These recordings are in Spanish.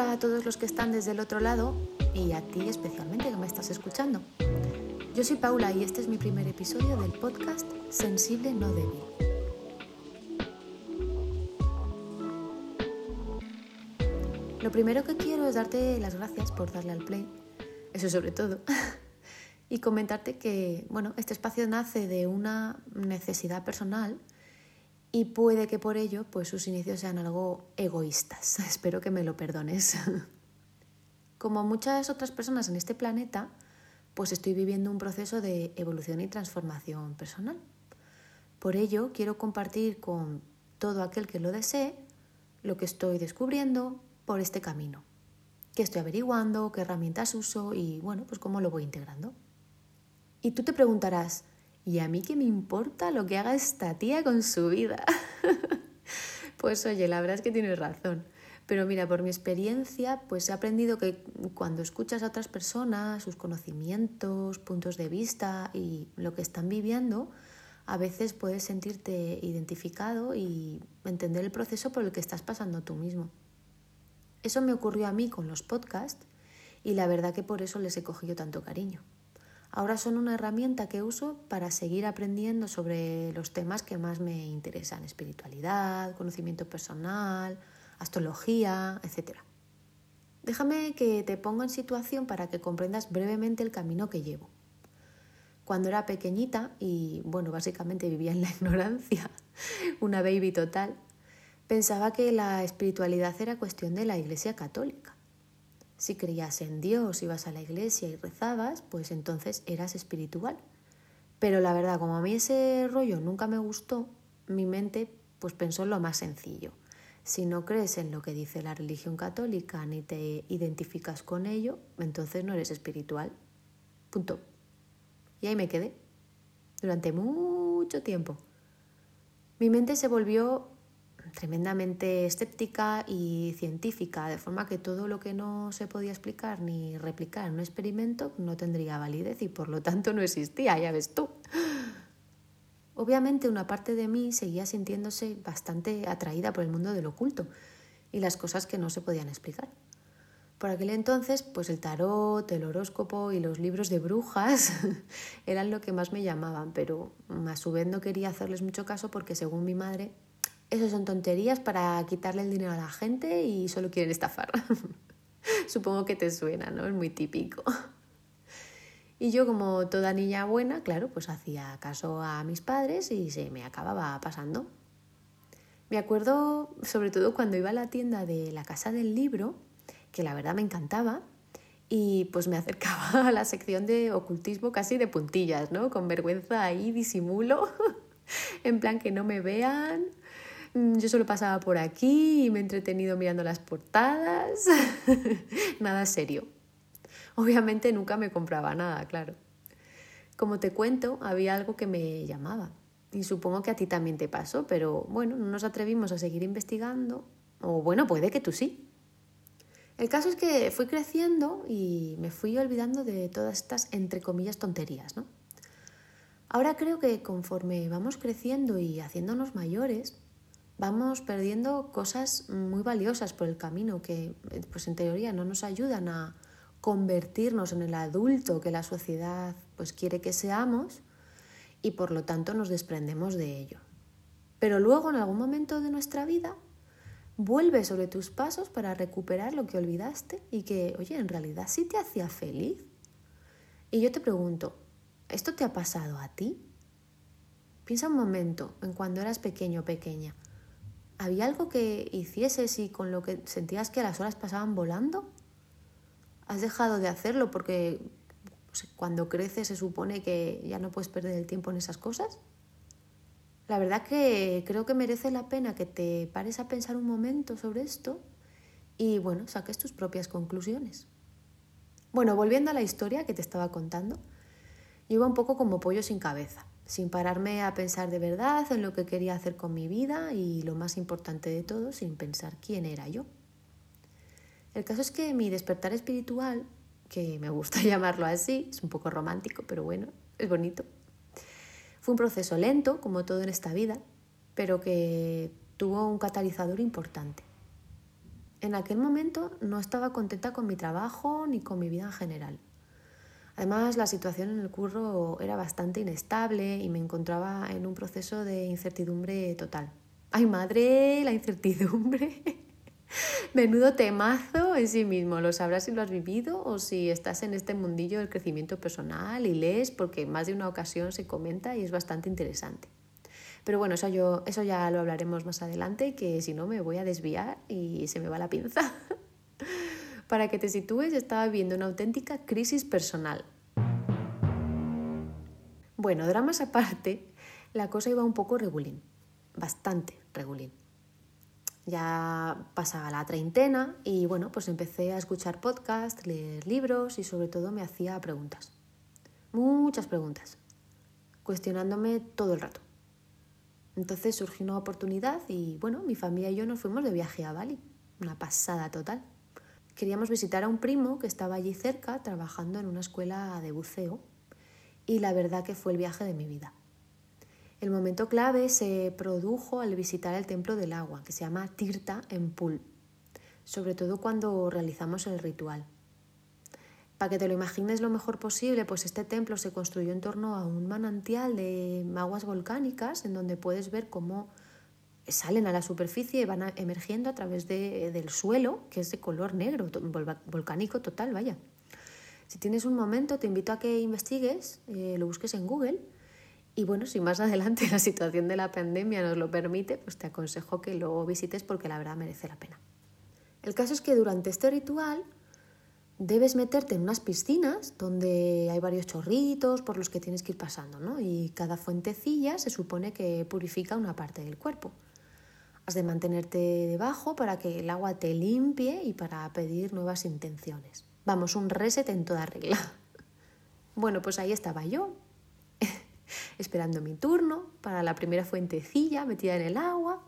Hola a todos los que están desde el otro lado y a ti especialmente que me estás escuchando. Yo soy Paula y este es mi primer episodio del podcast Sensible no débil. Lo primero que quiero es darte las gracias por darle al play, eso sobre todo, y comentarte que, bueno, este espacio nace de una necesidad personal y puede que por ello pues sus inicios sean algo egoístas. Espero que me lo perdones. Como muchas otras personas en este planeta, pues estoy viviendo un proceso de evolución y transformación personal. Por ello, quiero compartir con todo aquel que lo desee lo que estoy descubriendo por este camino, qué estoy averiguando, qué herramientas uso y bueno, pues cómo lo voy integrando. Y tú te preguntarás, ¿Y a mí qué me importa lo que haga esta tía con su vida? pues oye, la verdad es que tienes razón. Pero mira, por mi experiencia, pues he aprendido que cuando escuchas a otras personas, sus conocimientos, puntos de vista y lo que están viviendo, a veces puedes sentirte identificado y entender el proceso por el que estás pasando tú mismo. Eso me ocurrió a mí con los podcasts y la verdad que por eso les he cogido tanto cariño. Ahora son una herramienta que uso para seguir aprendiendo sobre los temas que más me interesan, espiritualidad, conocimiento personal, astrología, etc. Déjame que te ponga en situación para que comprendas brevemente el camino que llevo. Cuando era pequeñita y, bueno, básicamente vivía en la ignorancia, una baby total, pensaba que la espiritualidad era cuestión de la Iglesia Católica. Si creías en Dios, ibas a la iglesia y rezabas, pues entonces eras espiritual. Pero la verdad, como a mí ese rollo nunca me gustó, mi mente pues pensó en lo más sencillo. Si no crees en lo que dice la religión católica ni te identificas con ello, entonces no eres espiritual. Punto. Y ahí me quedé. Durante mucho tiempo. Mi mente se volvió tremendamente escéptica y científica, de forma que todo lo que no se podía explicar ni replicar en un experimento no tendría validez y por lo tanto no existía, ya ves tú. Obviamente una parte de mí seguía sintiéndose bastante atraída por el mundo del oculto y las cosas que no se podían explicar. Por aquel entonces, pues el tarot, el horóscopo y los libros de brujas eran lo que más me llamaban, pero a su vez no quería hacerles mucho caso porque según mi madre eso son tonterías para quitarle el dinero a la gente y solo quieren estafar. Supongo que te suena, ¿no? Es muy típico. Y yo como toda niña buena, claro, pues hacía caso a mis padres y se me acababa pasando. Me acuerdo sobre todo cuando iba a la tienda de la casa del libro, que la verdad me encantaba, y pues me acercaba a la sección de ocultismo casi de puntillas, ¿no? Con vergüenza ahí, disimulo, en plan que no me vean, yo solo pasaba por aquí y me he entretenido mirando las portadas. nada serio. Obviamente nunca me compraba nada, claro. Como te cuento, había algo que me llamaba. Y supongo que a ti también te pasó, pero bueno, no nos atrevimos a seguir investigando. O bueno, puede que tú sí. El caso es que fui creciendo y me fui olvidando de todas estas, entre comillas, tonterías, ¿no? Ahora creo que conforme vamos creciendo y haciéndonos mayores, vamos perdiendo cosas muy valiosas por el camino que, pues en teoría, no nos ayudan a convertirnos en el adulto que la sociedad pues quiere que seamos y por lo tanto nos desprendemos de ello. Pero luego en algún momento de nuestra vida vuelve sobre tus pasos para recuperar lo que olvidaste y que, oye, en realidad sí te hacía feliz. Y yo te pregunto, ¿esto te ha pasado a ti? Piensa un momento en cuando eras pequeño o pequeña. ¿Había algo que hicieses y con lo que sentías que las horas pasaban volando? ¿Has dejado de hacerlo porque cuando creces se supone que ya no puedes perder el tiempo en esas cosas? La verdad que creo que merece la pena que te pares a pensar un momento sobre esto y bueno, saques tus propias conclusiones. Bueno, volviendo a la historia que te estaba contando, yo iba un poco como pollo sin cabeza sin pararme a pensar de verdad en lo que quería hacer con mi vida y lo más importante de todo, sin pensar quién era yo. El caso es que mi despertar espiritual, que me gusta llamarlo así, es un poco romántico, pero bueno, es bonito, fue un proceso lento, como todo en esta vida, pero que tuvo un catalizador importante. En aquel momento no estaba contenta con mi trabajo ni con mi vida en general. Además, la situación en el curro era bastante inestable y me encontraba en un proceso de incertidumbre total. ¡Ay, madre! La incertidumbre. Menudo temazo en sí mismo. Lo sabrás si lo has vivido o si estás en este mundillo del crecimiento personal y lees, porque más de una ocasión se comenta y es bastante interesante. Pero bueno, eso, yo, eso ya lo hablaremos más adelante, que si no me voy a desviar y se me va la pinza. Para que te sitúes, estaba viviendo una auténtica crisis personal. Bueno, dramas aparte, la cosa iba un poco regulín, bastante regulín. Ya pasaba la treintena y bueno, pues empecé a escuchar podcasts, leer libros y sobre todo me hacía preguntas. Muchas preguntas, cuestionándome todo el rato. Entonces surgió una oportunidad y bueno, mi familia y yo nos fuimos de viaje a Bali. Una pasada total. Queríamos visitar a un primo que estaba allí cerca trabajando en una escuela de buceo y la verdad que fue el viaje de mi vida. El momento clave se produjo al visitar el templo del agua, que se llama Tirta en Pul, sobre todo cuando realizamos el ritual. Para que te lo imagines lo mejor posible, pues este templo se construyó en torno a un manantial de aguas volcánicas en donde puedes ver cómo salen a la superficie y van emergiendo a través del suelo, que es de color negro, volcánico total, vaya. Si tienes un momento, te invito a que investigues, eh, lo busques en Google. Y bueno, si más adelante la situación de la pandemia nos lo permite, pues te aconsejo que lo visites porque la verdad merece la pena. El caso es que durante este ritual debes meterte en unas piscinas donde hay varios chorritos por los que tienes que ir pasando, ¿no? Y cada fuentecilla se supone que purifica una parte del cuerpo. De mantenerte debajo para que el agua te limpie y para pedir nuevas intenciones. Vamos, un reset en toda regla. Bueno, pues ahí estaba yo, esperando mi turno para la primera fuentecilla metida en el agua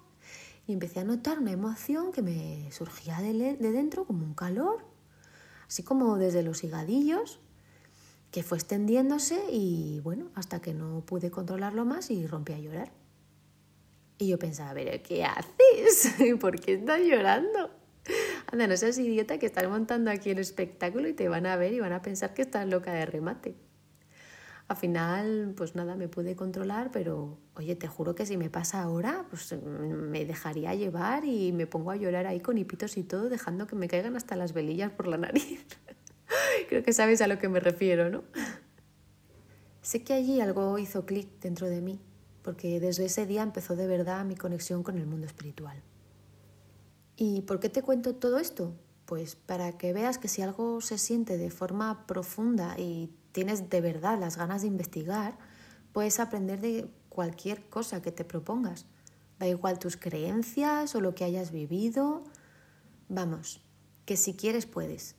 y empecé a notar una emoción que me surgía de, dentro como un calor así como desde los higadillos, que fue extendiéndose y bueno, hasta que no pude controlarlo más y rompí a llorar. Y yo pensaba, ver, ¿qué haces? ¿Por qué estás llorando? Anda, no seas idiota que estás montando aquí el espectáculo y te van a ver y van a pensar que estás loca de remate. Al final, pues nada, me pude controlar, pero oye, te juro que si me pasa ahora, pues me dejaría llevar y me pongo a llorar ahí con hipitos y todo, dejando que me caigan hasta las velillas por la nariz. Creo que sabes a lo que me refiero, ¿no? Sé que allí algo hizo clic dentro de mí, porque desde ese día empezó de verdad mi conexión con el mundo espiritual. ¿Y por qué te cuento todo esto? Pues para que veas que si algo se siente de forma profunda y tienes de verdad las ganas de investigar, puedes aprender de cualquier cosa que te propongas. Da igual tus creencias o lo que hayas vivido. Vamos, que si quieres puedes.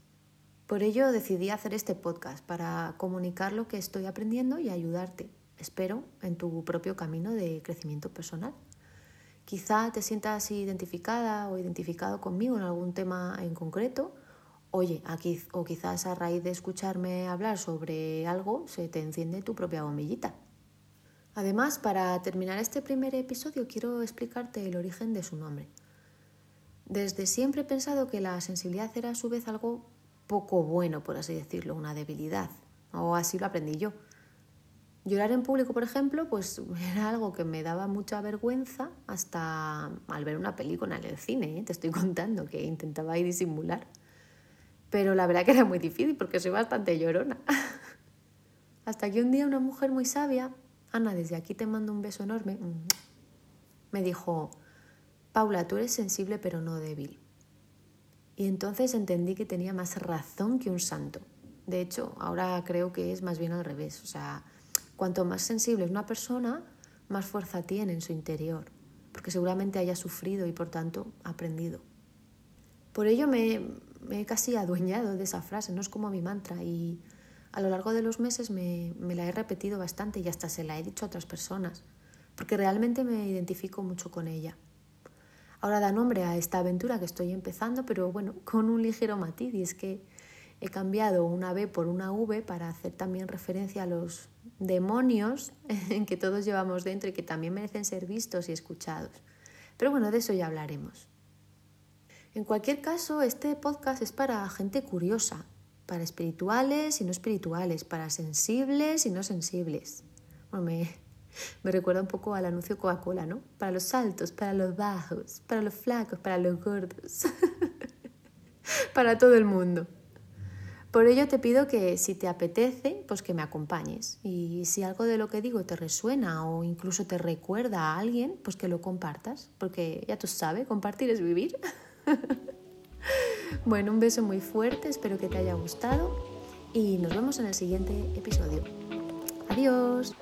Por ello decidí hacer este podcast para comunicar lo que estoy aprendiendo y ayudarte, espero, en tu propio camino de crecimiento personal. Quizá te sientas identificada o identificado conmigo en algún tema en concreto oye, o quizás a raíz de escucharme hablar sobre algo se te enciende tu propia bombillita. Además, para terminar este primer episodio quiero explicarte el origen de su nombre. Desde siempre he pensado que la sensibilidad era a su vez algo poco bueno, por así decirlo, una debilidad, o así lo aprendí yo. Llorar en público, por ejemplo, pues era algo que me daba mucha vergüenza hasta al ver una película en el cine, ¿eh? te estoy contando, que intentaba disimular pero la verdad que era muy difícil porque soy bastante llorona. Hasta que un día una mujer muy sabia, Ana, desde aquí te mando un beso enorme, me dijo, Paula, tú eres sensible pero no débil. Y entonces entendí que tenía más razón que un santo. De hecho, ahora creo que es más bien al revés. O sea, cuanto más sensible es una persona, más fuerza tiene en su interior, porque seguramente haya sufrido y por tanto aprendido. Por ello me, he casi adueñado de esa frase, no es como mi mantra y a lo largo de los meses me, me, la he repetido bastante y hasta se la he dicho a otras personas, porque realmente me identifico mucho con ella. Ahora da nombre a esta aventura que estoy empezando, pero bueno, con un ligero matiz y es que he cambiado una B por una V para hacer también referencia a los demonios que todos llevamos dentro y que también merecen ser vistos y escuchados. Pero bueno, de eso ya hablaremos. En cualquier caso, este podcast es para gente curiosa, para espirituales y no espirituales, para sensibles y no sensibles. me, me recuerda un poco al anuncio Coca-Cola, ¿no? Para los altos, para los bajos, para los flacos, para los gordos, para todo el mundo. Por ello te pido que si te apetece, pues que me acompañes. Y si algo de lo que digo te resuena o incluso te recuerda a alguien, pues que lo compartas, porque ya tú sabes, compartir es vivir. bueno, un beso muy fuerte, espero que te haya gustado y nos vemos en el siguiente episodio. Adiós.